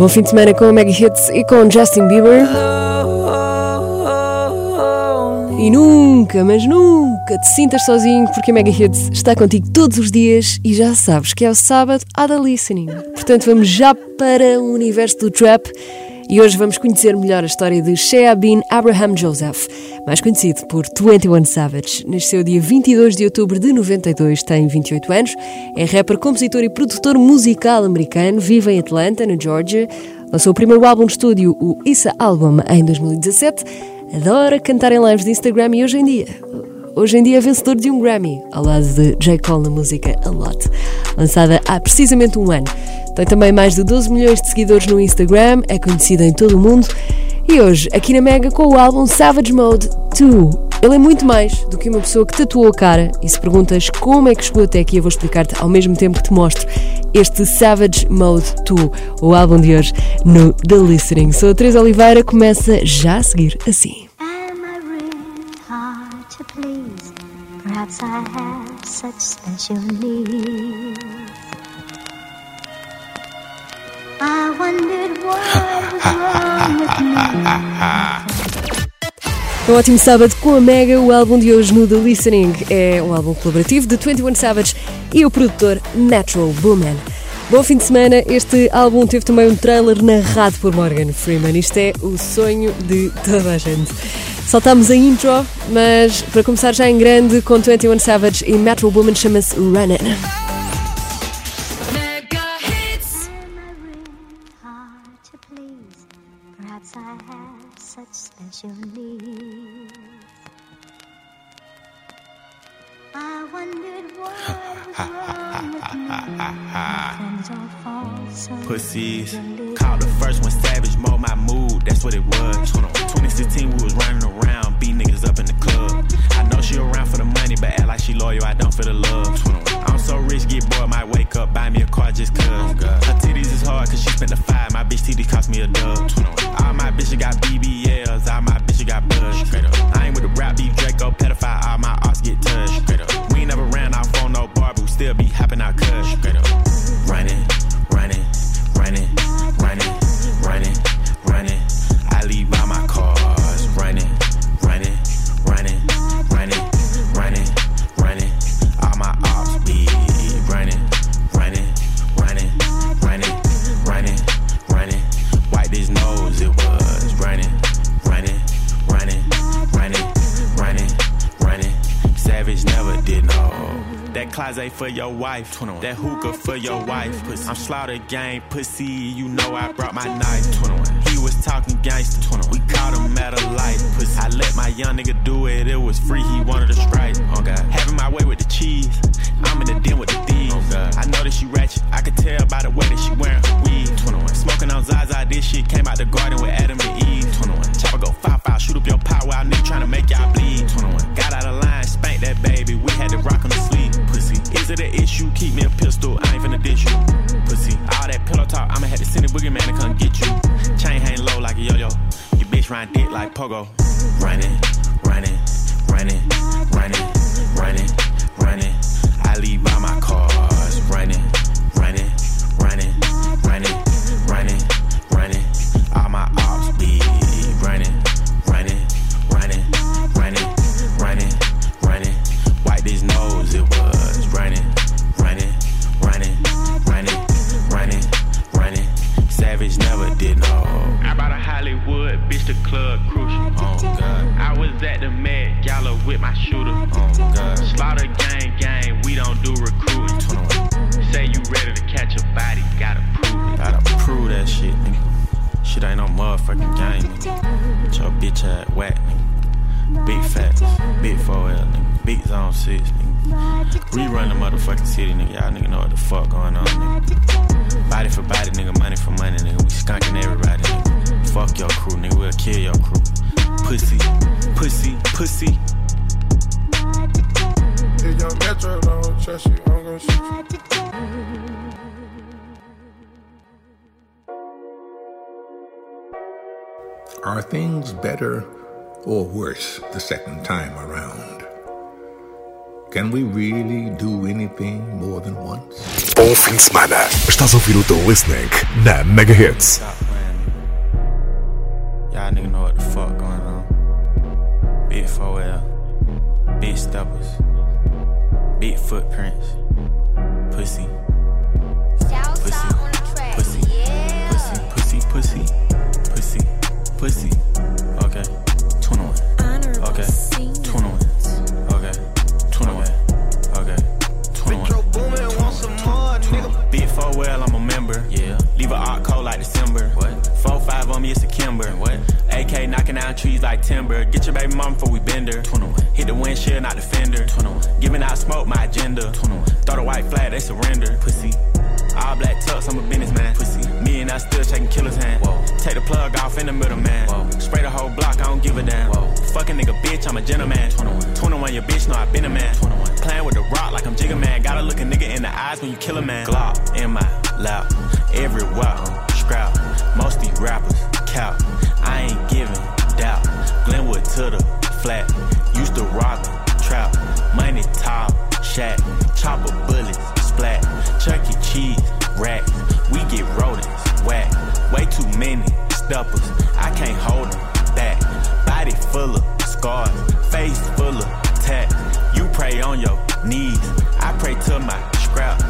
Bom fim de semana com o Mega Hits e com Justin Bieber. E nunca, mas nunca te sintas sozinho, porque a Mega Hits está contigo todos os dias e já sabes que é o sábado há da listening. Portanto, vamos já para o universo do trap e hoje vamos conhecer melhor a história de Shea Bin Abraham Joseph, mais conhecido por 21 Savage. Nasceu dia 22 de outubro de 92, tem 28 anos, é rapper, compositor e produtor musical americano, vive em Atlanta, no Georgia. Lançou o primeiro álbum de estúdio, o Issa Album, em 2017. Adora cantar em lives de Instagram e hoje em dia hoje em dia é vencedor de um Grammy, ao lado de J. Cole na música A Lot, lançada há precisamente um ano. Tem também mais de 12 milhões de seguidores no Instagram, é conhecido em todo o mundo. E hoje, aqui na Mega, com o álbum Savage Mode 2. Ele é muito mais do que uma pessoa que tatuou a cara. E se perguntas como é que chegou até aqui, eu vou explicar-te ao mesmo tempo que te mostro este Savage Mode 2, o álbum de hoje no The Listening. Sou a Teresa Oliveira, começa já a seguir assim. I have such special needs. I wondered what was wrong with me. Um ótimo sábado com a Mega. O álbum de hoje no The Listening é um álbum colaborativo de 21 Savage e o produtor Natural Bowman. Bom fim de semana. Este álbum teve também um trailer narrado por Morgan Freeman. Isto é o sonho de toda a gente. Saltamos a intro, mas para começar já em grande com 21 Savage e Metro Woman chama-se Runnin'. Pussies. Called the first one savage, mode my mood, that's what it was. 2016, we was running around, beat niggas up in the club. I know she around for the money, but act like she loyal, I don't feel the love. I'm so rich, get bored, might wake up, buy me a car just cuz. Her titties is hard, cause she spent the five, my bitch titties cost me a dub. All my bitches got BBLs, all my bitches got buzz. I ain't with the rap beef, Draco, pedophile, all my arts get touched. We ain't never ran off on no bar, still be hopping out. Running, running, running, running, running, Closet for your wife, that hookah for your wife. Pussy. I'm slaughter gang pussy, you know I brought my knife. He was talking gangster, we caught him at a light. Pussy. I let my young nigga do it, it was free, he wanted a strike. Oh God. Having my way with the cheese, I'm in the den with the thieves. Oh God. I know that she ratchet, I could tell by the way that she wearing her weed. 21. Smoking on Zaza, this shit came out the garden with Adam and Eve. 21. Chopper go five five, shoot up your pot while nigga trying to make y'all bleed. 21. Got out of line, spank that baby, we had to rock on the sleeve. Pussy, is it an issue? Keep me a pistol, I ain't finna ditch you. Pussy, all that pillow talk, I'ma have to send a boogeyman to come get you. Chain hang low like a yo-yo, you bitch ride dick like pogo. Running, running, running, running, running, running. I leave by my cars, running, running, running, running, running, running. All my never did no. I bought a Hollywood, bitch, the club crucial. Oh, oh God. I was at the Met Gala with my shooter. Oh God. Slaughter gang, gang, we don't do recruiting. Say you ready to catch a body, gotta prove it. Gotta prove that shit, nigga. Shit ain't no motherfucking game, nigga. Get your bitch ass whack, nigga. Big facts, big 4L, nigga. Big zone 6, nigga. We run the motherfucking city, nigga. Y'all nigga know what the fuck going on, nigga. Body for body, nigga. Money for money, nigga. We skunking everybody, nigga. Fuck your crew, nigga. We'll kill your crew. Pussy, pussy, pussy. If your metro don't trust you, I'm gonna shoot you. Are things better or worse the second time around? Can we really do anything more than once? Bom fim de semana. Estás a ouvir o teu listening na Megahits. Y'all nigga know what the fuck going on. Big 4L, big steppers, big footprints, pussy, pussy, pussy, pussy, pussy, pussy, pussy. pussy. Down trees like timber. Get your baby mom before we bend her. 21. Hit the windshield, not the fender. 21. Giving out smoke, my agenda. 21. Throw the white flag, they surrender. Pussy. All black tux, I'm a businessman. Pussy. Me and I still shaking killer's hand. Whoa. Take the plug off in the middle, man. Whoa. Spray the whole block, I don't give a damn. Whoa. Fucking nigga, bitch, I'm a gentleman. 21. 21, your bitch know I been a man. 21. Playing with the rock like I'm Jigga Man. Gotta look a nigga in the eyes when you kill a man. Glock in my lap, every everywhere. Scrap, most these rappers cow. I ain't giving to the flat. Used to rock trap. Money top, shack. Chopper bullets, splat. Chuck E. Cheese, racks. We get rodents, whack. Way too many steppers. I can't hold them back. Body full of scars. Face full of tats. You pray on your knees. I pray to my scrap.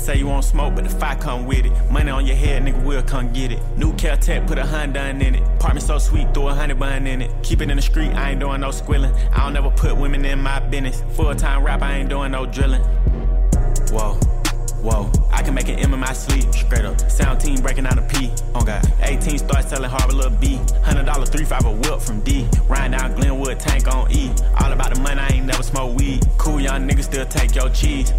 Say you want smoke, but the fire come with it. Money on your head, nigga, will come get it. New Caltech, put a Honda in it. Apartment so sweet, throw a honey bun in it. Keep it in the street, I ain't doing no squilling. I don't never put women in my business. Full time rap, I ain't doing no drilling. Whoa. Whoa, I can make an M in my sleep, straight up. Sound team breaking out a P. Oh God, 18 start selling Harbor little B. Hundred dollar three five a whip from D. Riding down Glenwood, tank on E. All about the money, I ain't never smoke weed. Cool young niggas still take your cheese.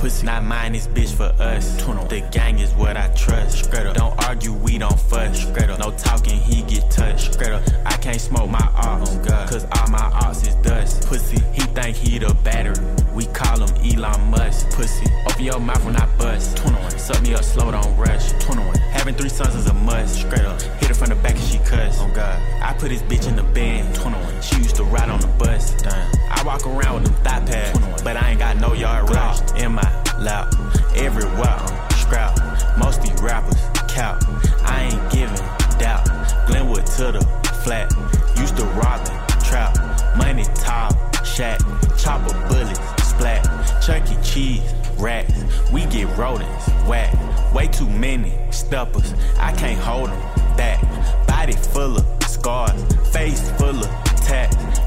Pussy, not mine, this bitch for us. The gang is what I trust. Up. Don't argue, we don't fuss. Up. No talking, he get touched. Up. I can't smoke my ox. Oh God. Cause all my ox is dust. Pussy, he think he the battery. We call him Elon Musk. Pussy, open your mouth when I bust. 21. Suck me up slow, don't rush. 21. Having three sons is a must. Up. Hit her from the back and she cuss. Oh God. I put this bitch in the band. 21. She used to ride on the bus. Damn. I walk around with them thigh pads. 21. But I ain't got no yard rush. In my lap. Everywhere. Scrap. Most these rappers. Cow. I ain't giving doubt. Glenwood to the flat. Used to rob and trap. Money top. Shack. Chopper bullets. Splat. Chuck E. Cheese. Racks. We get rodents. Whack. Way too many steppers. I can't hold them back. Body full of scars. Face full of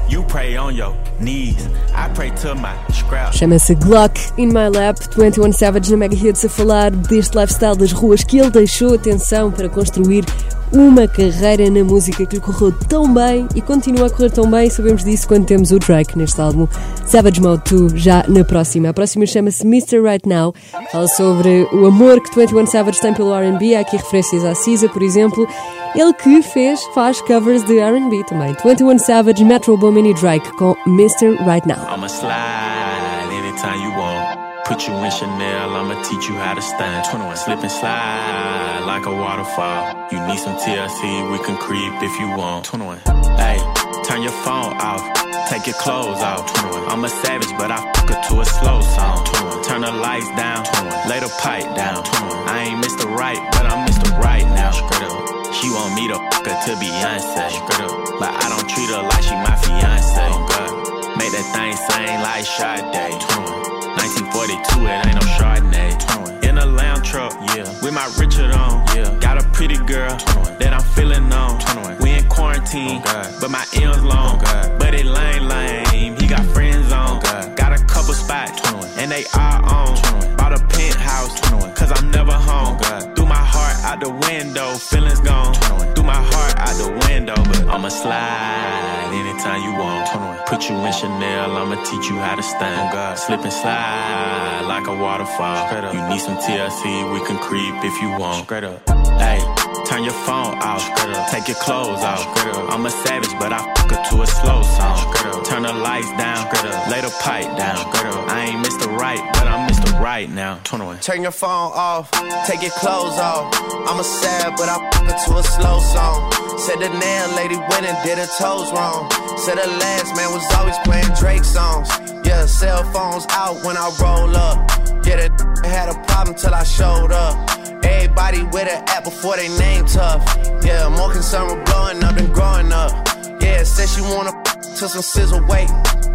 You pray on your knees. I pray to my scrap. Chama-se Glock in My Lap, 21 Savage na Mega Hits a falar deste lifestyle das ruas que ele deixou atenção para construir uma carreira na música que lhe correu tão bem e continua a correr tão bem. Sabemos disso quando temos o Drake neste álbum Savage Mode 2 já na próxima. A próxima chama-se Mr. Right Now. Fala sobre o amor que 21 Savage tem pelo R&B. Há aqui referências à Cisa, por exemplo. Ele que fez, faz covers de R&B também. 21 Savage, Metro Boomin e Drake com Mr. Right Now. I'ma slide anytime you want. Put you in Chanel, I'ma teach you how to stand. 21. Slip and slide like a waterfall. You need some TLC, we can creep if you want. 21. Hey, turn your phone off, take your clothes off. 21. I'm a savage, but I fuck her to a slow song. 21. Turn the lights down, 21. lay the pipe down. 21. I ain't Mr. Right, but I'm Mr. Right now. Straight up. She want me to fuck her to Beyonce. But I don't treat her like she my fiance. Oh Make that thing sing like Sade. 1942, it ain't no Chardonnay. In a lounge truck, yeah. With my Richard on, yeah. Got a pretty girl that I'm feeling on. We in quarantine, but my M's long. But it lame, lame. He got friends on. Got a couple spots, and they all on. Bought a penthouse, cause I'm never home. Out the window, feelings gone. Threw my heart out the window, but I'ma slide anytime you want. Put you in Chanel, I'ma teach you how to stand. Slip and slide like a waterfall. You need some TLC, we can creep if you want. Straight up. Hey, turn your phone off. Take your clothes off. I'm a savage, but I fuck her to a slow song. Turn the lights down. Lay the pipe down. I ain't Mr. Right, but I'm Mr. Right now. 21. Turn your phone off, take your clothes off. I'm a sad, but I fuck her to a slow song. Said the nail lady went and did her toes wrong. Said the last man was always playing Drake songs. Yeah, cell phones out when I roll up. Yeah, that had a problem till I showed up. Everybody with an app before they name tough. Yeah, more concerned with blowing up than growing up. Yeah, said she wanna to some SZA weight.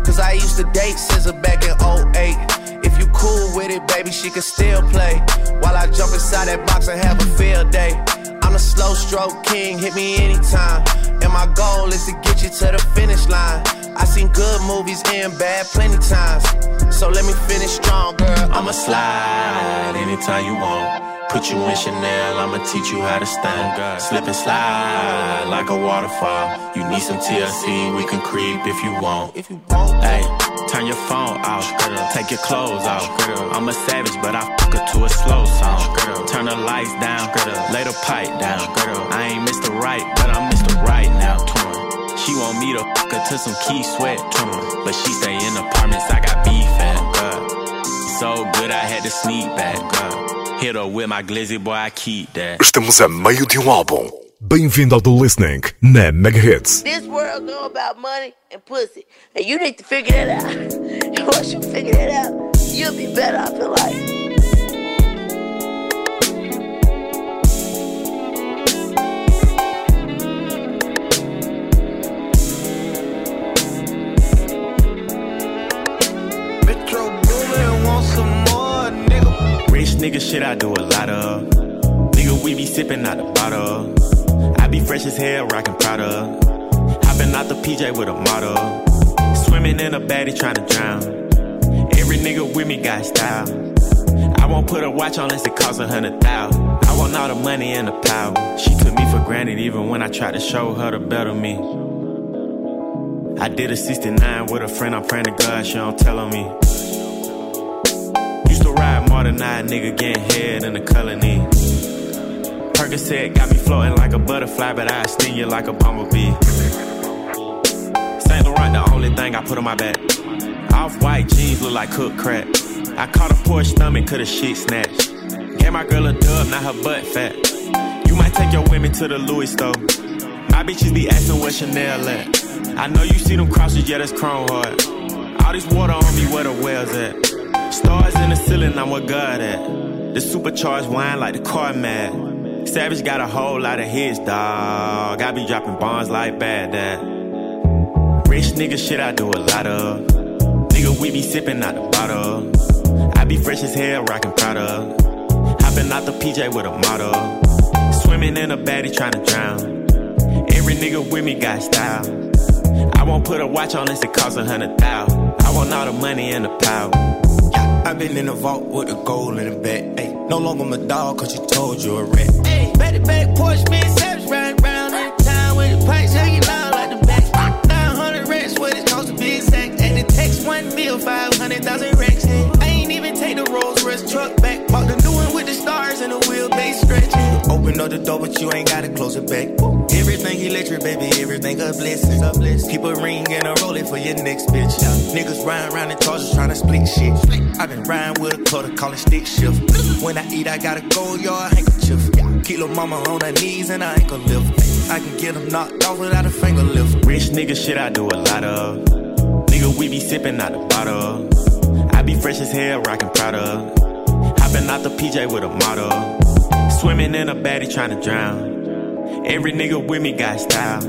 Cause I used to date SZA back in 08. If you cool with it, baby, she can still play. While I jump inside that box and have a field day. I'm a slow stroke king, hit me anytime. And my goal is to get you to the finish line. I seen good movies and bad plenty times. So let me finish strong, girl. I'ma slide anytime you want. Put you in Chanel, I'ma teach you how to stand. Slip and slide like a waterfall. You need some TLC, we can creep if you want. If you want, Hey, turn your phone off. Take your clothes off. I'm a savage, but I fuck her to a slow song. Turn the lights down. Lay the pipe down. I ain't Mr. Right, but I'm Mr. Right now. She want me to fuck her to some Keith Sweat. But she stay in apartments, I got beef at. girl. So good, I had to sneak back. girl. Hit her with my glizzy, boy, I keep that. Estamos a meio de um álbum. Bem-vindo ao The Listening na Mega Hits. This world know about money and pussy, and you need to figure that out. And once you figure that out, you'll be better off in life. Nigga. Shit I do a lot of. Nigga, we be sipping out the bottle. I be fresh as hell, rockin' Prada. Hopping out the PJ with a model. Swimming in a baddie trying to drown. Every nigga with me got style. I won't put a watch on unless it costs a hundred thousand. I want all the money and the power. She took me for granted even when I tried to show her the better me. I did a 69 with a friend, I'm praying to God she don't tell on me. Ride more nigga, getting head in the colony. Percocet got me floating like a butterfly, but I sting you like a bumblebee. Saint Laurent, the only thing I put on my back. Off white jeans look like cooked crack. I caught a poor stomach, could have shit snatched. Gave my girl a dub, not her butt fat. You might take your women to the Louis store. My bitches be asking where Chanel at. I know you see them crosses, yeah, that's Chrome Hearts. All this water on me, where the wells at? Stars in the ceiling, I'm what God at. The supercharged wine like the car mad. Savage got a whole lot of hits, dog. I be dropping bombs like bad dad. Rich nigga shit I do a lot of. Nigga, we be sipping out the bottle. I be fresh as hell, rockin' Prada. Hopping out the PJ with a model. Swimming in a baddie trying to drown. Every nigga with me got style. I won't put a watch on unless it costs a hundred thousand. I want all the money and the power. Been in the vault with the gold in the back. Ay, no longer my dog, cause you told you a rat. Hey, back back Porsche, me and Savage riding around in town with the pipes hanging out like the back. 900 racks, what it cost to be exact. At the text, one mil, 500,000 racks. I ain't even take the Rolls Royce truck back. Bought the new one with the stars and the wheelbase stretching. Up the door, but you ain't gotta close it back. Everything electric, baby, everything a blessing. Keep a ring and a roll it for your next bitch. Niggas riding around in cars just trying to split shit. i been riding with a cutter, calling stick shift. When I eat, I gotta go yard handkerchief. Keep little mama on her knees and I ain't gonna lift. I can get them knocked off without a finger lift. Rich nigga shit I do a lot of. Nigga, we be sipping out the bottle. I be fresh as hell, rockin' Prada. Hopping out the PJ with a model. Swimming in a baddie trying to drown. Every nigga with me got style.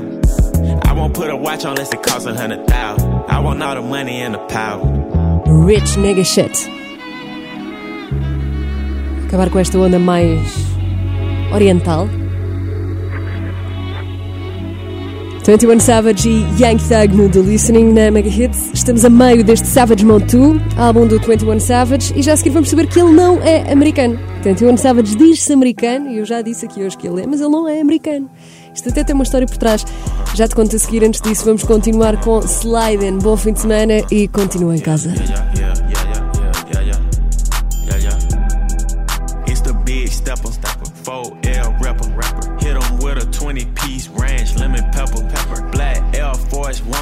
I won't put a watch on unless it costs a hundred thousand. I want all the money and the power. Rich Nigga Shit. Acabar com esta onda mais oriental. 21 Savage e Young Thug no The Listening na Mega Hits. Estamos a meio deste Savage 2, álbum do 21 Savage, e já a seguir vamos saber que ele não é americano. 21 Savage diz-se americano, e eu já disse aqui hoje que ele é, mas ele não é americano. Isto até tem uma história por trás. Já te conto a seguir. Antes disso, vamos continuar com Sliden. Bom fim de semana e continua em casa. Yeah, yeah,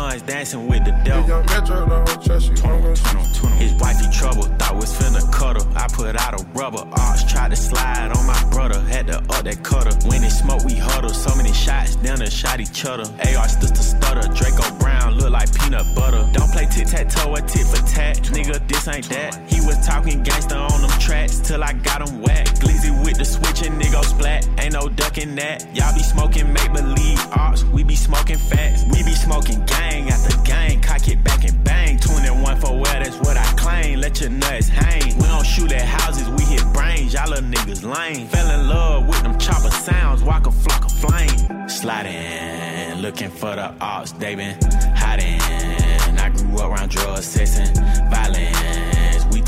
Force dancing with the devil. Young Metro don't trust you. I'm gonna shoot you. His wifey trouble, thought was finna cut her. I put out a rubber, arch tried to slide on my brother, had to up that cutter. When it smoke, we huddle. So many shots, down and shot each other. AR to stutter, Draco Brown look like peanut butter. Don't play tic tac toe or tit for tat. Nigga, this ain't that. He was talking gangster on them tracks till I got him whacked. Glizzy with the switch and nigga splat. Ain't no ducking that. Y'all be smoking make believe arts. We be smoking fats. We be smoking gang after gang. Cock it back and bang. 21 for well, that's what I claim. Let your nuts hang. We don't shoot at houses, we hit brains. Y'all little niggas lame. Fell in love with them chopper sounds. Walk a flock of flame. Sliding, looking for the ops. They been hiding. I grew up around drugs, sex, and violence.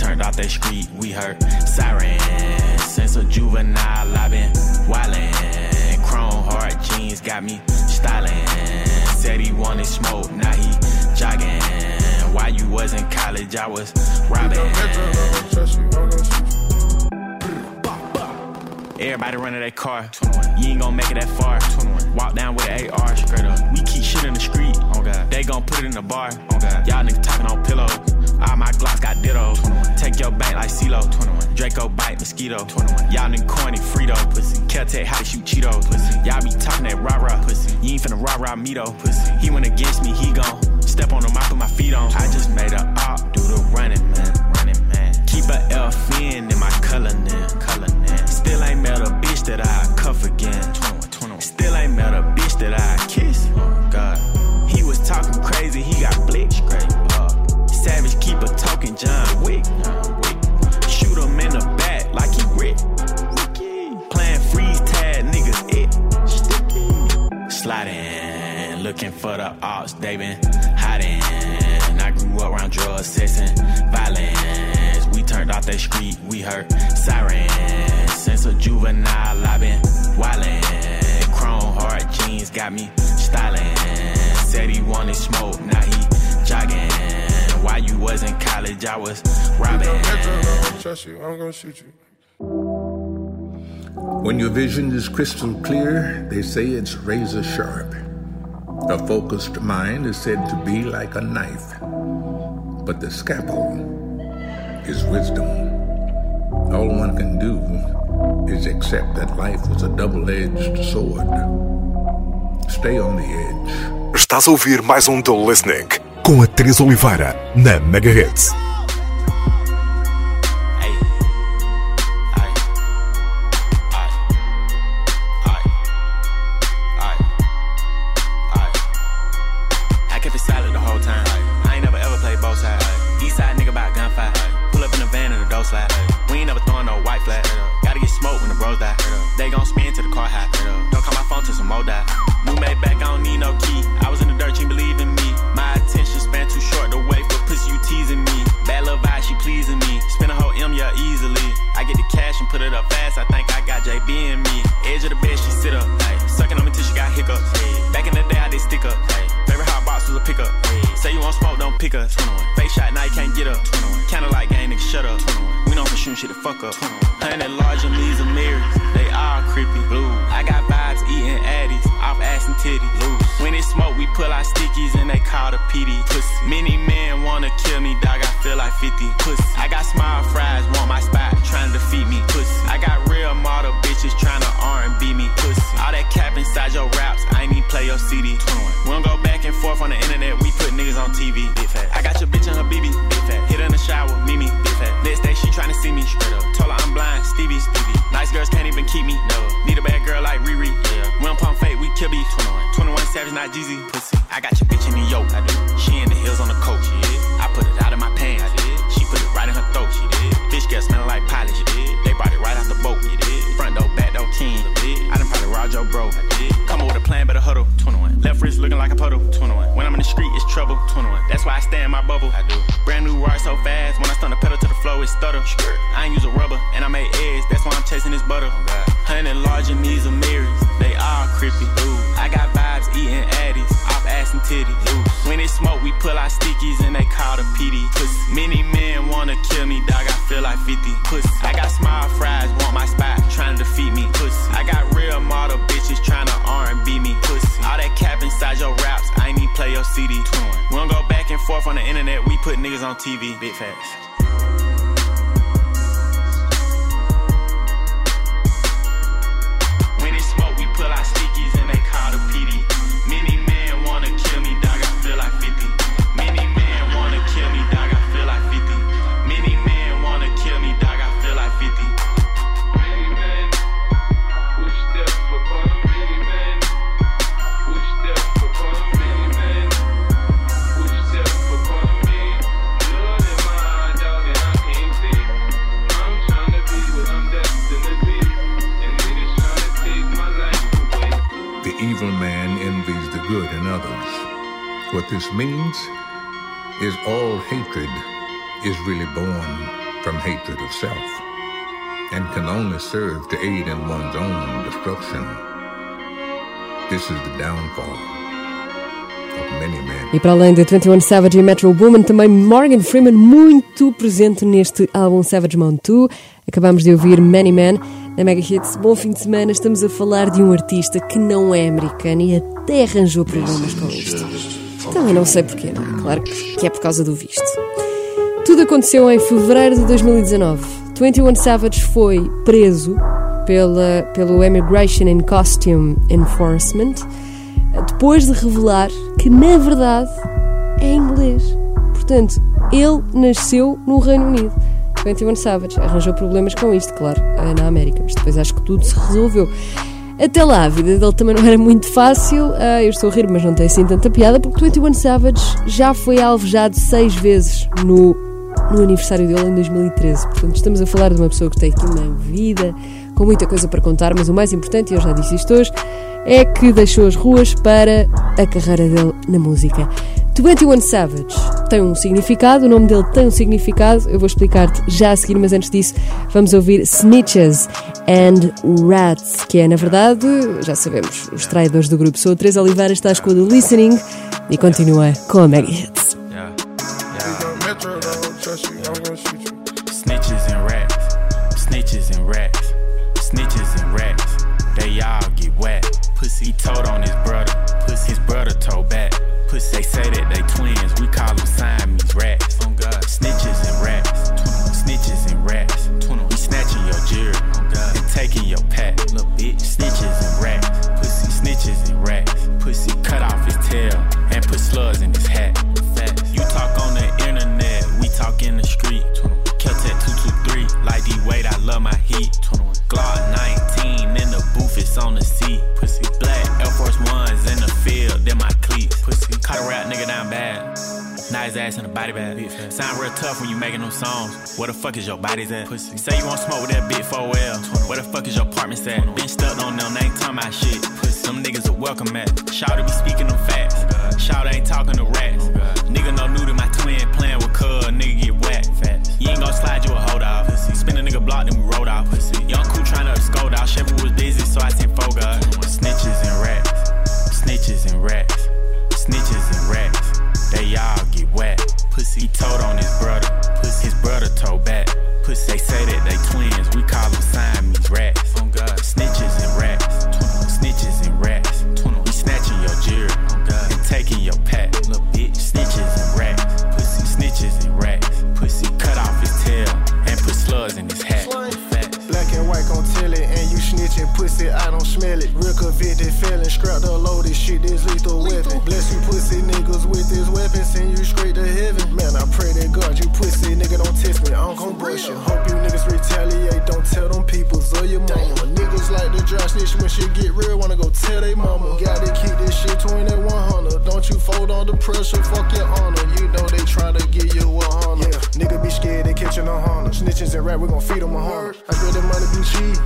Turned off that street, we heard sirens. Since a juvenile, i been wildin'. Chrome Hearts jeans got me styling. Said he wanted smoke, now he jogging. While you was in college, I was robbing. Trust you, gonna shoot. Everybody running their car. You ain't gonna make it that far. Walk down with an AR straight up. We keep shit in the street. Oh God. They gon' put it in the bar. Oh God. Y'all niggas talking on pillows. All my Glocks got dittos. Take your bank like CeeLo. 21. Draco bite mosquito. 21. Y'all niggas corny Frito. Pussy. Caltech how to shoot Cheetos. Pussy. Y'all be talking that rah rah. Pussy. You ain't finna rah rah me though. Pussy. He went against me. He gon' step on him. I put my feet on. I just made a op. Do the running man. Running man. Keep a F in in my color now. Color now. Still ain't met a bitch that I Trust you, I'm gonna shoot you. When your vision is crystal clear, they say it's razor sharp. A focused mind is said to be like a knife, but the scalpel is wisdom. All one can do is accept that life was a double edged sword. Stay on the edge. Estás a ouvir mais um The Listening com a Teresa Oliveira na Mega your bro. I did. Come up with a plan, better huddle. 21. Left wrist looking like a puddle. 21. When I'm in the street, it's trouble. 21. That's why I stay in my bubble. I do. Brand new ride so fast. When I stun the pedal to the flow, it stutter. Skirt. I ain't use a rubber, and I made eggs. That's why I'm chasing this butter. Hundred large and these are mirrors. They all creepy. Ooh. I got vibes eating addies ass and titties. When it smoke, we pull our stickies and they call the PD. Pussy. Many men wanna kill me, dog. I feel like 50. Pussy. I got smile fries, want my spot, trying to defeat me. Pussy. I got real model bitches trying to R&B me. Pussy. All that cap inside your raps, I even play your CD. We don't go back and forth on the internet, we put niggas on TV. Big facts. What this means is all hatred is really born from hatred of self and can only serve to aid in one's own destruction. This is the downfall. E para além de 21 Savage e Metro Woman, também Morgan Freeman muito presente neste álbum Savage Mode 2. Acabamos de ouvir Many Men na Mega Hits. Bom fim de semana, estamos a falar de um artista que não é americano e até arranjou problemas com isto. Também não sei porquê, não é? Claro que é por causa do visto. Tudo aconteceu em fevereiro de 2019. 21 Savage foi preso pela, pelo Immigration and Costume Enforcement depois de revelar que, na verdade, é inglês. Portanto, ele nasceu no Reino Unido. 21 Savage arranjou problemas com isto, claro, na América, mas depois acho que tudo se resolveu. Até lá, a vida dele também não era muito fácil. Ah, eu estou a rir, mas não tem assim tanta piada, porque 21 Savage já foi alvejado seis vezes no, no aniversário dele em 2013. Portanto, estamos a falar de uma pessoa que tem aqui uma vida com muita coisa para contar, mas o mais importante, e eu já disse isto hoje, é que deixou as ruas para a carreira dele na música. 21 Savage tem um significado, o nome dele tem um significado, eu vou explicar-te já a seguir, mas antes disso vamos ouvir Snitches and Rats, que é, na verdade, já sabemos, os traidores do grupo. Sou a Teresa Oliveira, estás com o The Listening e continua com a Mega Hits. Yeah, yeah. Snitches and rats, snitches and rats, snitches and rats. They all get wet. Pussy told on his brother, his brother told back. Pussy they say that they twins, we call them Siamese rats. On God, snitches and rats, snitches and rats. We snatching your jewelry, God, and taking your pack. Little bitch, snitches and rats, pussy. Snitches and rats. Pussy. Cut off his tail and put slugs in his ass in a body bag. Sound real tough when you making them songs. Where the fuck is your body's at? Pussy. Say you want smoke with that big 4L. Where the fuck is your apartment at? Been stuck on them, they ain't talking about shit. Pussy. Them niggas are welcome at. Shout to be speaking them facts. Shout ain't talking to rats. Nigga no new to my twin playing with cuz, nigga get whacked. You ain't gon' slide you a hold off. Spin a nigga block, then we rolled off. Young cool tryna scold out. Chevy was busy, so I sent Foga. Snitches and rats. Snitches and rats. Snitches and rats. They all get wet. Pussy he told on his brother. Pussy his brother told back. Pussy they say that they twins. We call them Siamese rats. Snitches and rats. Snitches and rats. Convicted felon, scrap the loaded shit, this lethal weapon. Bless you pussy niggas with this weapon, send you straight to heaven. Man, I pray to God, you pussy nigga don't test me, I'm gon' bust you. Hope you niggas retaliate, don't tell them peoples or your mama. Niggas like to dry snitch when shit get real, wanna go tell they mama. Gotta keep this shit 20 100. Don't you fold under pressure, fuck your honor. You know they try to give you a honor. Honor. Snitches and rap, we gon' feed them a honor. I swear the money be cheap.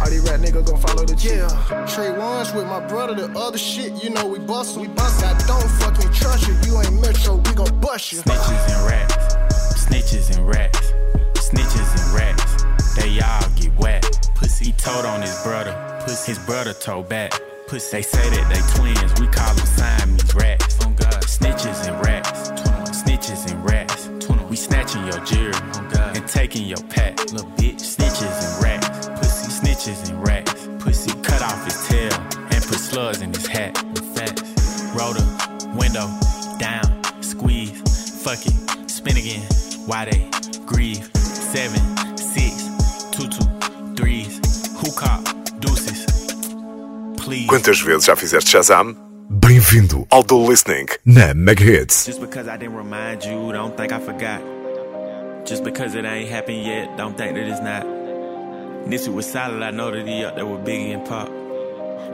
All these rap nigga gon' follow the cheat. Yeah, trade ones with my brother, the other shit, you know we bust, we bust. I don't fucking trust you, you ain't metro, we gon' bust you. Snitches and rats, snitches and rats, snitches and rats. They all get wet. Pussy he told on his brother. Pussy his brother told back. Pussy they say that they twins. We call them Siamese rats. On God, snitches and rats, snitches and rats. We snatching your jewelry. On God, and taking your pack. Little bitch, snitches and rats. Pussy snitches and rats. Pussy cut off his tail and put slugs in his hat. Facts. Rotor, window, down, squeeze, fuck it, spin again. Why they grieve? Seven, six, two, two, threes. Who cop? Deuces. Please. Quantas vezes já fizeste Shazam? Bem-vindo ao The Listening na Mega Hits. Just because I didn't remind you, don't think I forgot. Just because it ain't happened yet, don't think that it's not. Nipsey was solid, I know that he up there with Biggie and Pac.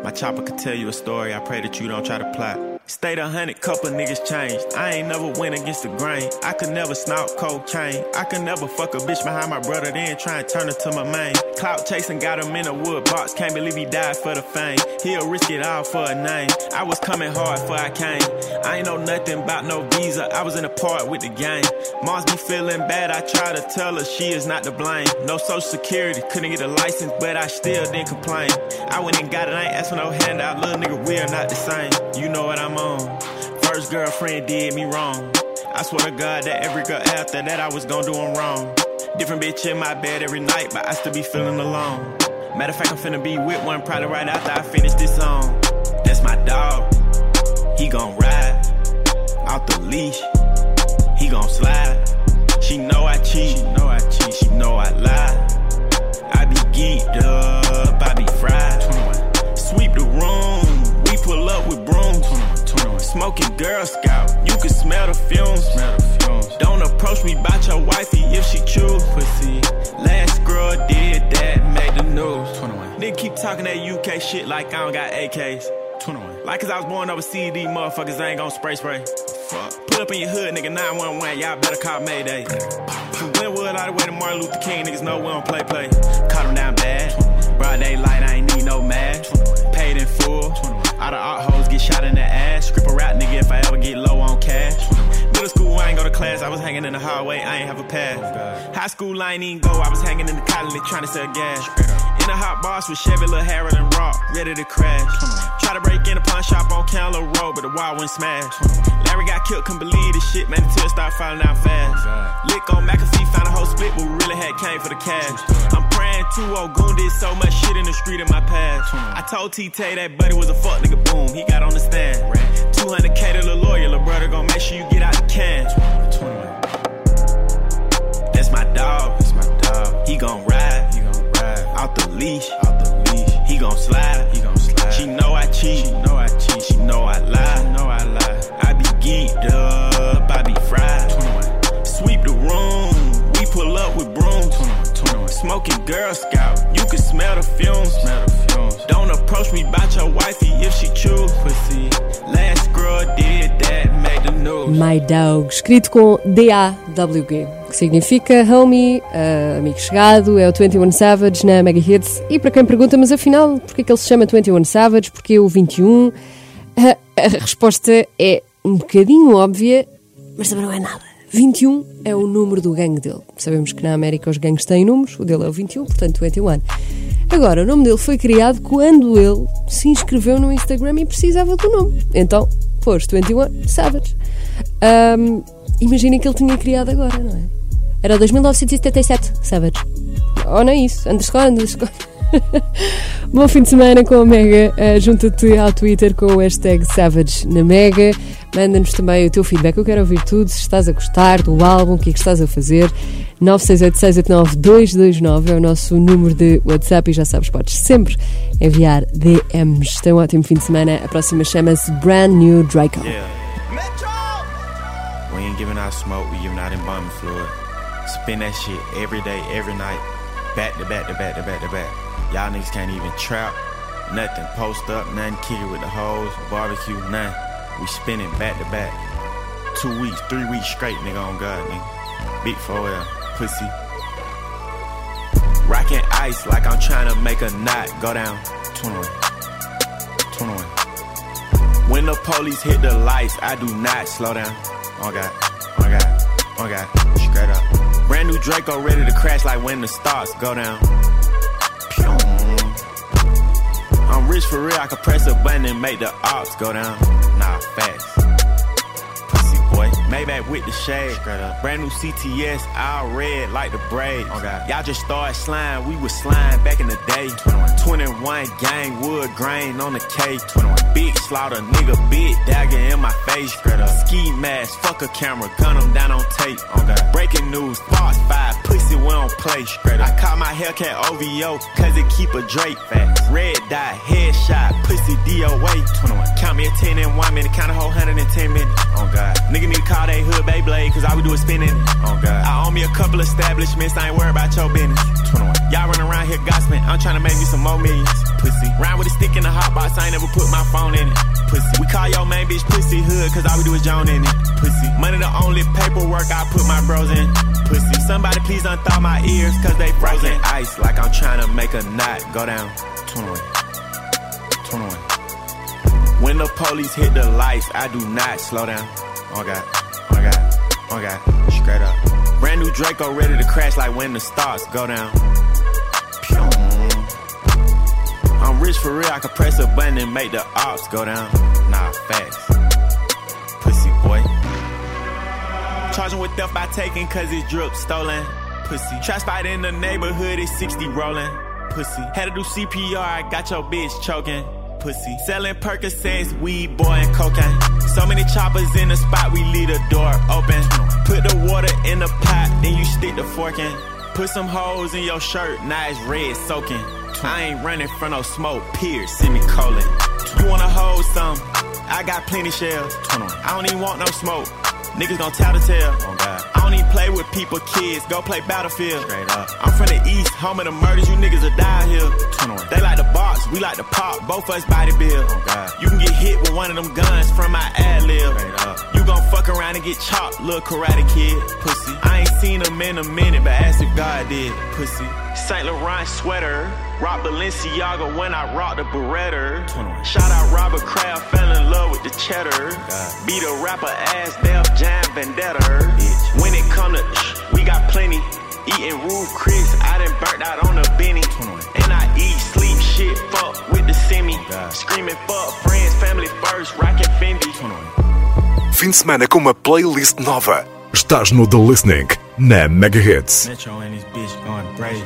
My chopper could tell you a story, I pray that you don't try to plot. Stayed a hundred, couple niggas changed. I ain't never went against the grain. I could never snort cocaine. I could never fuck a bitch behind my brother, then try and turn her to my main. Clout chasing, got him in a wood box. Can't believe he died for the fame. He'll risk it all for a name. I was coming hard for I came. I ain't know nothing about no visa. I was in a part with the gang. Moms be feeling bad. I try to tell her she is not to blame. No social security, couldn't get a license, but I still didn't complain. I went and got it. I ain't for no handout. Little nigga, we are not the same. You know what I'm on. First girlfriend did me wrong. I swear to God that every girl after that I was gonna do them wrong. Different bitch in my bed every night, but I still be feeling alone. Matter of fact, I'm finna be with one probably right after I finish this song. That's my dog. He gon' ride out the leash. Girl Scout. You can smell the fumes. Smell the fumes. Don't approach me about your wifey if she choose. pussy. Last girl did that, made the news. 21. Nigga keep talking that UK shit like I don't got AKs. 21. Like cause I was born overseas, these motherfuckers ain't gon' spray spray. Fuck. Pull up in your hood, nigga, 911, y'all better call Mayday. From Glenwood all the way to Martin Luther King, niggas know we don't play play. Caught him down bad. Broad daylight, I ain't need no mask. Paid in full. All the art hoes get shot in the ass. Script a rap nigga if I ever get low on cash. Middle school, I ain't go to class. I was hanging in the hallway, I ain't have a pass. High school, I ain't even go. I was hanging in the college trying to sell gas. In a hot box with Chevy, Lil Harold and Rock, ready to crash. Try to break in a pawn shop on Candler Road, but the wall went smash. Larry got killed, couldn't believe this shit, man, until it started falling out fast. Lick on McAfee, found a whole split, but we really had came for the cash. I'm praying 2 Goon did so much shit in the street in my past. I told T-Tay that buddy was a fuck nigga, boom, he got on the stand. 200k to the lawyer, little brother, gon' make sure you get out the can. That's my dog, that's my dog. He gon' ride, he gon' ride. Out the leash, out the leash. He gon' slide, he gon' slide. She know I cheat, she know I cheat. Smoking Girl Scout, you can smell the fumes. Smell the fumes. Don't approach me about your wifey if she pussy. Last girl did that, made the news. My Dog, escrito com D-A-W-G, que significa homie, uh, amigo chegado, é o 21 Savage na Mega Hits. E para quem pergunta, mas afinal, porquê que ele se chama 21 Savage? Porquê o 21? A, a resposta é um bocadinho óbvia, mas também não é nada. 21 é o número do gangue dele. Sabemos que na América os gangues têm números, o dele é o 21, portanto 21. Agora, o nome dele foi criado quando ele se inscreveu no Instagram e precisava do nome. Então, pôs 21 Savage. Imaginem que ele tinha criado agora, não é? Era o 2977 Savage. Ou não é isso? Underscore, underscore. Bom fim de semana com a Mega. Uh, Junta-te ao Twitter com o hashtag Savage na Mega. Manda-nos também o teu feedback. Eu quero ouvir tudo. Se estás a gostar do álbum, o que é que estás a fazer. 968-689-229 é o nosso número de WhatsApp e já sabes, podes sempre enviar DMs. Tenha um ótimo fim de semana. A próxima chama-se Brand New Draco. Yeah. We ain't giving out smoke, we giving out embalming fluid. Spin that shit every day, every night. Back to back to back to back to back. Y'all niggas can't even trap. Nothing. Post up, nothing. Kick it with the hoes. Barbecue, nothing. We spinning back to back. Two weeks, three weeks straight, nigga, on God, nigga. Big 4L, pussy. Rockin' ice like I'm trying to make a knot go down. 21. 21. When the police hit the lights, I do not slow down. Oh God, oh God, oh God, straight up. Brand new Draco ready to crash like when the stars go down. Rich for real, I can press a button and make the ops go down. Nah, fast. Maybach with the shade. Brand new CTS, all red like the braids. Oh God. Y'all just started slime, we was slime back in the day. 21, 21 gang, wood grain on the K. 21, big slaughter, nigga, big dagger in my face. Ski mask, fuck a camera, gun gun 'em down on tape. Oh God. Breaking news, boss five, pussy we don't play. I call my Hellcat OVO, cause it keep a Drake fast. Red dot, headshot, pussy DOA. 21. Count me a 10 in one minute, count a whole 110 minutes. Oh God. Nigga need to call they hood Beyblade, cause all we do is spinning. Oh God. I own me a couple establishments, I ain't worried about your business. 21. Y'all run around here gossiping, I'm trying to make me some more millions. Pussy. Ride with a stick in the hot box, I ain't never put my phone in it. Pussy. We call your main bitch pussy hood, cause all we do is Joan in it. Pussy. Money the only paperwork I put my bros in. Pussy. Somebody please unthaw my ears, cause they frozen. Ice like I'm trying to make a knot go down. 21. 21. When the police hit the lights, I do not slow down. Oh God. Oh God. Oh God. Straight up. Brand new Draco ready to crash like when the stars go down. I'm rich for real, I can press a button and make the ops go down. Nah, fast. Pussy boy. Charging with theft by taking cause it's drip stolen. Pussy. Trap spot in the neighborhood is 60 rolling. Pussy. Had to do CPR, I got your bitch choking. Pussy. Selling Percocets, weed, boy, and cocaine. So many choppers in the spot, we leave the door open. Put the water in the pot, then you stick the fork in. Put some holes in your shirt, now it's red soaking. I ain't running from no smoke, pierce, semicolon. You wanna hold some? I got plenty shells. I don't even want no smoke. Niggas gon' tell the tale. Oh, I don't even play with people, kids. Go play Battlefield. Straight up. I'm from the east, home of the murders. You niggas will die here. They like the box, we like to pop. Both us body build. You can get hit with one of them guns from my ad lib. You gon' fuck around and get chopped, little karate kid. Pussy. I ain't seen him in a minute, but ask if God did. Pussy. Saint Laurent sweater. Rock Balenciaga when I rock the Beretta. Shout out Robert Kraft, fell in love with the cheddar. Beat a rapper ass, Def Jam Vendetta. When it come to, we got plenty. Eating Ruth's Chris, I done burnt out on the Benny. And I eat, sleep, shit, fuck with the semi. Screaming fuck friends, family first, rockin' Fendi. Fim de semana com uma playlist nova. Estás no The Listening na Mega Hits. Metro and this bitch going brave.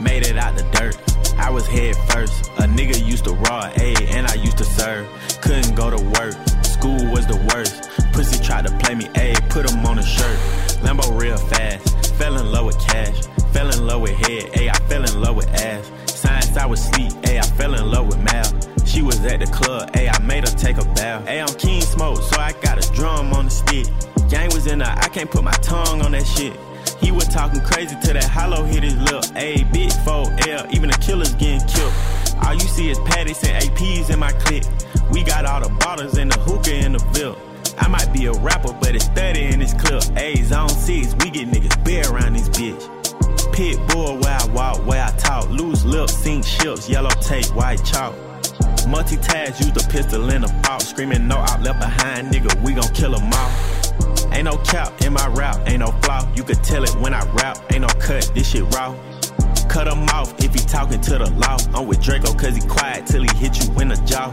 Made it out the dirt. I was head first. A nigga used to raw A and I used to serve. Couldn't go to work. School was the worst. Pussy tried to play me A, put him on a shirt. Lambo real fast. Fell in love with cash. Fell in love with head. I fell in love with ass. Science, I was sleep. ayy, I fell in love with math. She was at the club, ayy, I made her take a bath. Ayy, I'm keen smoke, so I got a drum on the stick. Gang was in there, I can't put my tongue on that shit. He was talking crazy till that hollow hit his lip. Ayy, big 4L, even the killers getting killed. All you see is patties and APs in my clip. We got all the bottles and the hookah in the bill. I might be a rapper, but it's 30 in this clip. Ayy, zone 6, we get niggas bare around this bitch. Pit bull where I walk, where I talk. Loose lips, sink ships, yellow tape, white chalk. Multitask, use the pistol in the box. Screaming no out left behind, nigga, we gon' kill 'em all. Ain't no cap in my rap, ain't no flaw. You could tell it when I rap, ain't no cut, this shit raw. Cut him off if he talking to the law. I'm with Draco cause he quiet till he hit you in the jaw.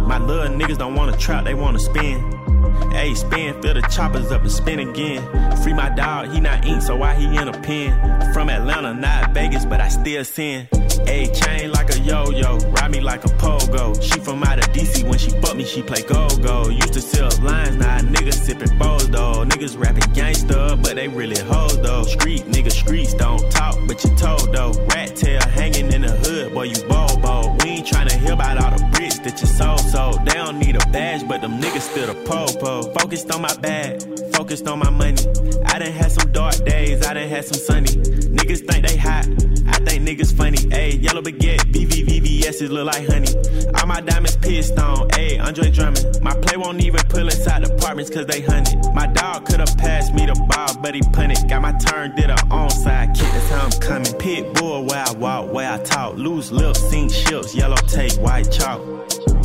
My little niggas don't wanna trap, they wanna spin. Ayy, spin, fill the choppers up and spin again. Free my dog, he not ink, so why he in a pen? From Atlanta, not Vegas, but I still sin. Ayy, chain like a yo-yo, ride me like a pogo. She from out of DC, when she fuck me, she play go-go. Used to sell lines, now a nigga sipping foes though. Niggas rapping gangster, but they really hoes though. Street niggas, streets don't talk, but you told though. Rat tail hanging in the hood, boy, you bobo. We ain't tryna hear about all the bricks that you sold, so they don't need a badge, but them niggas still the po-po. Focused on my bag, focused on my money. I done had some dark days, I done had some sunny. Niggas think they hot, I think niggas funny. Ayy, yellow baguette, VVS look like honey. All my diamonds pissed on, ayy, Andre Drummond. My play won't even pull inside apartments cause they hunted. My dog could've passed me the ball, but he punted. Got my turn, did a onside kick, that's how I'm coming. Pit bull where I walk, where I talk. Loose lips, sink ships, yellow tape, white chalk.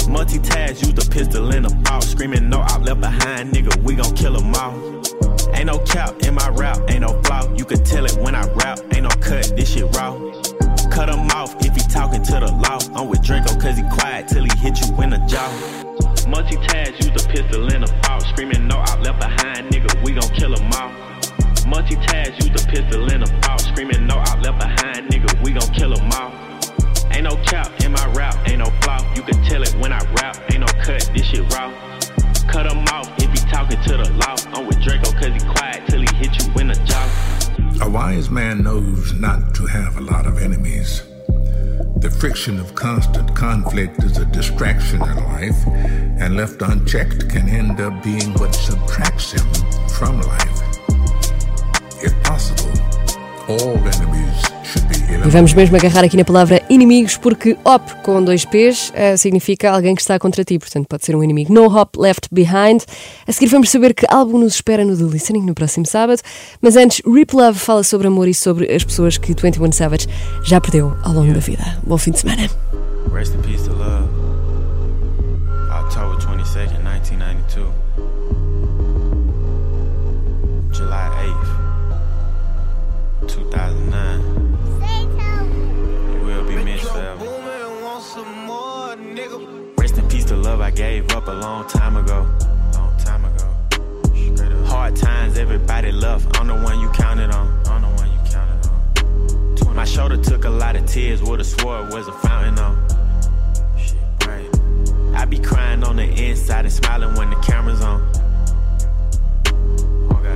Multitask, use the pistol in the box. Screaming no out left behind, nigga, we gon' kill 'em all. Ain't no cap in my rap, ain't no flaw. You can tell it when I rap, ain't no cut, this shit raw. Cut him off if he talking to the law. I'm with Draco cause he quiet till he hit you in the jaw. Multitask, use the pistol in the box. Screaming no out left behind, nigga, we gon' kill 'em all. Multitask, use the pistol in the box. Screaming no out left behind, nigga, we gon' kill 'em all. Ain't no cap in my rap, ain't no flaw. You can tell it when I rap, ain't no cut, this shit raw. Cut him off if he talking to the law. I'm with Draco cause he quiet till he hit you in the jaw. A wise man knows not to have a lot of enemies. The friction of constant conflict is a distraction in life, and left unchecked can end up being what subtracts him from life. If possible, all enemies E vamos mesmo agarrar aqui na palavra inimigos, porque op com dois P's eh, significa alguém que está contra ti, portanto pode ser um inimigo. No Hop Left Behind. A seguir vamos saber que álbum nos espera no The Listening no próximo sábado, mas antes, Rip Love fala sobre amor e sobre as pessoas que 21 Savage já perdeu ao longo da vida. Bom fim de semana. Rest in peace to love. October 22nd, 1992. July 8th, 2009. Nigga. Rest in peace to love I gave up a long time ago. Long time ago. Hard times, everybody left. I'm the one you counted on. I'm the one you counted on. My shoulder took a lot of tears. Would've swore it was a fountain on. Shit, right. I be crying on the inside and smiling when the camera's on.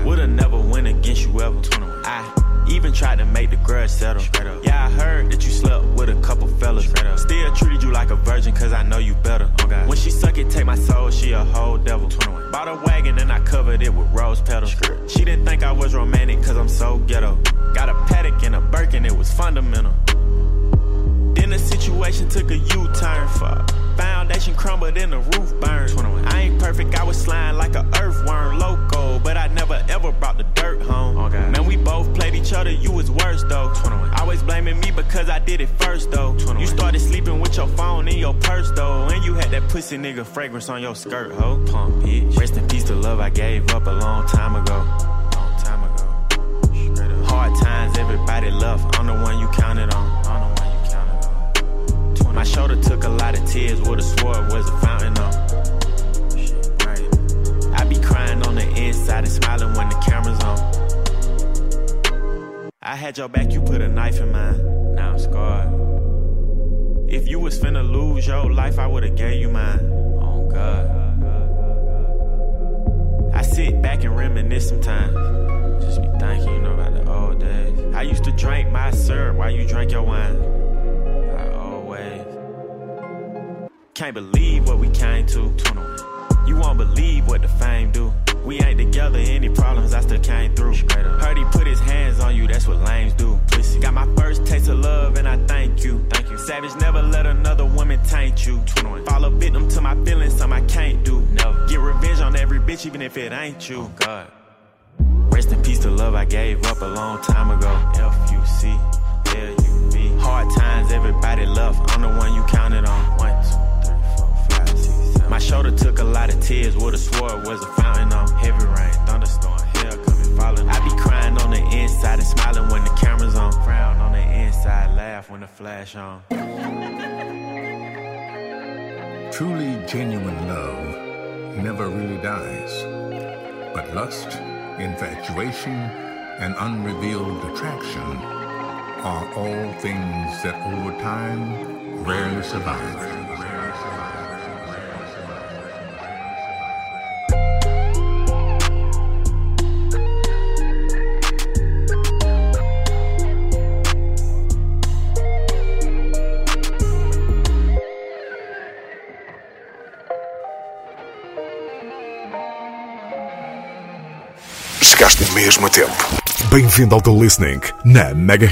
Would've never went against you ever. I even tried to make the grudge settle. Yeah, I heard that you slept with a couple fellas. Still treated you like a virgin, cause I know you better. When she suck it, take my soul, she a whole devil. Bought a wagon and I covered it with rose petals. She didn't think I was romantic, cause I'm so ghetto. Got a Patek and a Birkin, it was fundamental. Then the situation took a U-turn for foundation crumbled and the roof burned. I ain't perfect, I was sliding like a earthworm loco, but I never ever brought the dirt home. Oh, Man, we both played each other, you was worse though. Always blaming me because I did it first though. You started sleeping with your phone in your purse though, and you had that pussy nigga fragrance on your skirt, ho. Pump bitch. Rest in peace to love I gave up a long time ago. Swore was a fountain on. I be crying on the inside and smiling when the camera's on. I had your back, you put a knife in mine. Now I'm scarred. If you was finna lose your life, I would've gave you mine. Oh God. I sit back and reminisce sometimes. Just be thinking, you know, about the old days. I used to drink my syrup while you drank your wine. Can't believe what we came to. You won't believe what the fame do. We ain't together, any problems I still came through. Heard he put his hands on you, that's what lames do. Got my first taste of love and I thank you. Thank you. Savage never let another woman taint you. Fall a victim to my feelings, some I can't do. Never. Get revenge on every bitch, even if it ain't you. Oh God. Rest in peace to love I gave up a long time ago. F U C L U V. Hard times, everybody left. I'm the one you counted on. One, two, My shoulder took a lot of tears. Would've swore it was a fountain on. Heavy rain, thunderstorm, hell coming falling. I be crying on the inside and smiling when the camera's on. Frown on the inside, laugh when the flash on. Truly genuine love never really dies. But lust, infatuation, and unrevealed attraction are all things that over time rarely survive. Mesmo tempo. Bem-vindo ao The Listening na Mega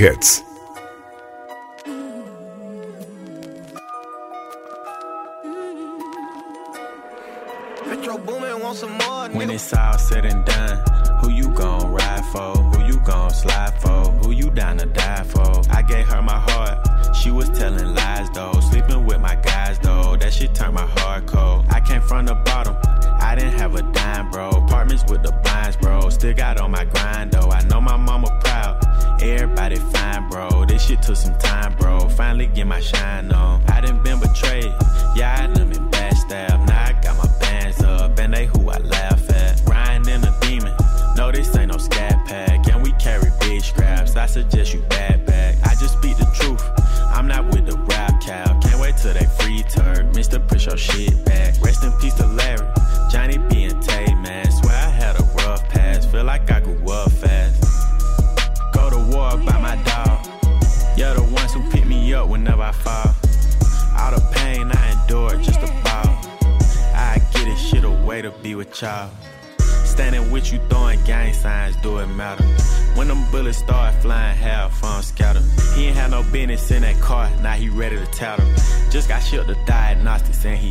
diagnostics and he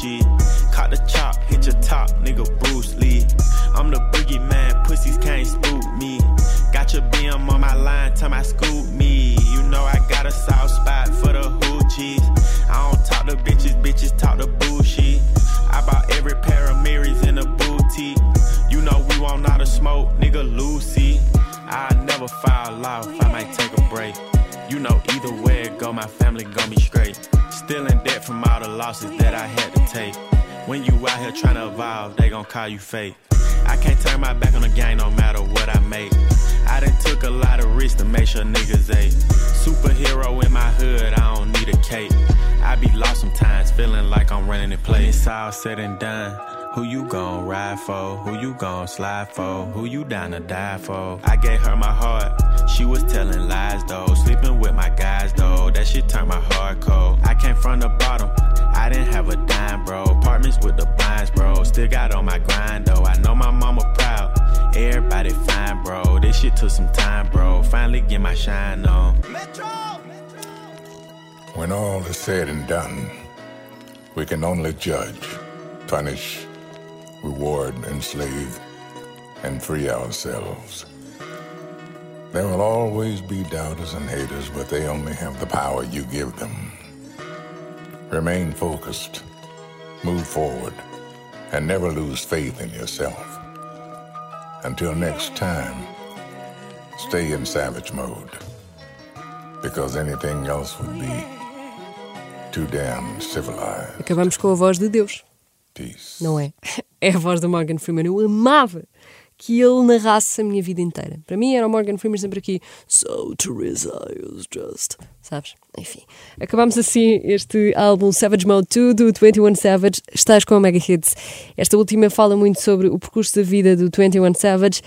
coochie. Caught the chop, hit your top, nigga Bruce Lee. I'm the boogie man, pussies can't spook me. Got your BM on my line, time I scoop you fake. I can't turn my back on the game no matter what I make. I done took a lot of risks to make sure niggas ate. Superhero in my hood, I don't need a cape. I be lost sometimes, feeling like I'm running in place. It's all said and done. Who you gon' ride for? Who you gon' slide for? Who you down to die for? I gave her my heart. She was telling lies though. Sleeping with my guys though. That shit turned my heart cold. I came from the bottom. I didn't have a dime, bro. Apartments with the blinds, bro. Still got on my grind though. I know my mama proud. Everybody fine, bro. This shit took some time, bro. Finally get my shine on. Metro! When all is said and done, we can only judge, punish, reward, enslave, and free ourselves. There will always be doubters and haters, but they only have the power you give them. Remain focused, move forward, and never lose faith in yourself. Until next time, stay in savage mode, because anything else would be too damn civilized. Acabamos com a voz de Deus, Peace. não é? É a voz do Morgan Freeman. Eu amava que ele narrasse a minha vida inteira. Para mim era o Morgan Freeman sempre aqui. So Teresa, I was just. Sabes? Enfim. Acabamos assim este álbum Savage Mode 2 do 21 Savage. Estás com a Mega Hits. Esta última fala muito sobre o percurso da vida do 21 Savage.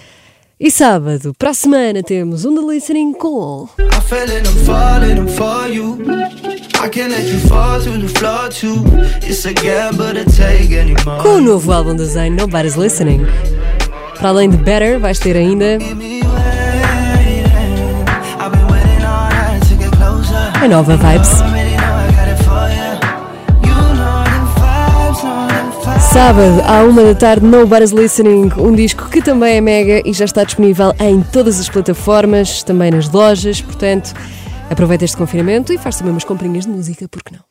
E sábado, para a semana, temos um The Listening com. I fell and I'm falling, I'm for you. I can't let you fall through the floor too. It's a gamble to take anymore. com o novo álbum do Zayn, Nobody's Listening. Para além de Better, vais ter ainda Keep me waiting. I've been waiting all night to get closer. a nova Vibes. Already know I got it for you. You know the vibes, know the vibes. Sábado, à uma da tarde, Nobody's Listening, um disco que também é mega e já está disponível em todas as plataformas, também nas lojas, portanto, aproveita este confinamento e faz também umas comprinhas de música, porque não?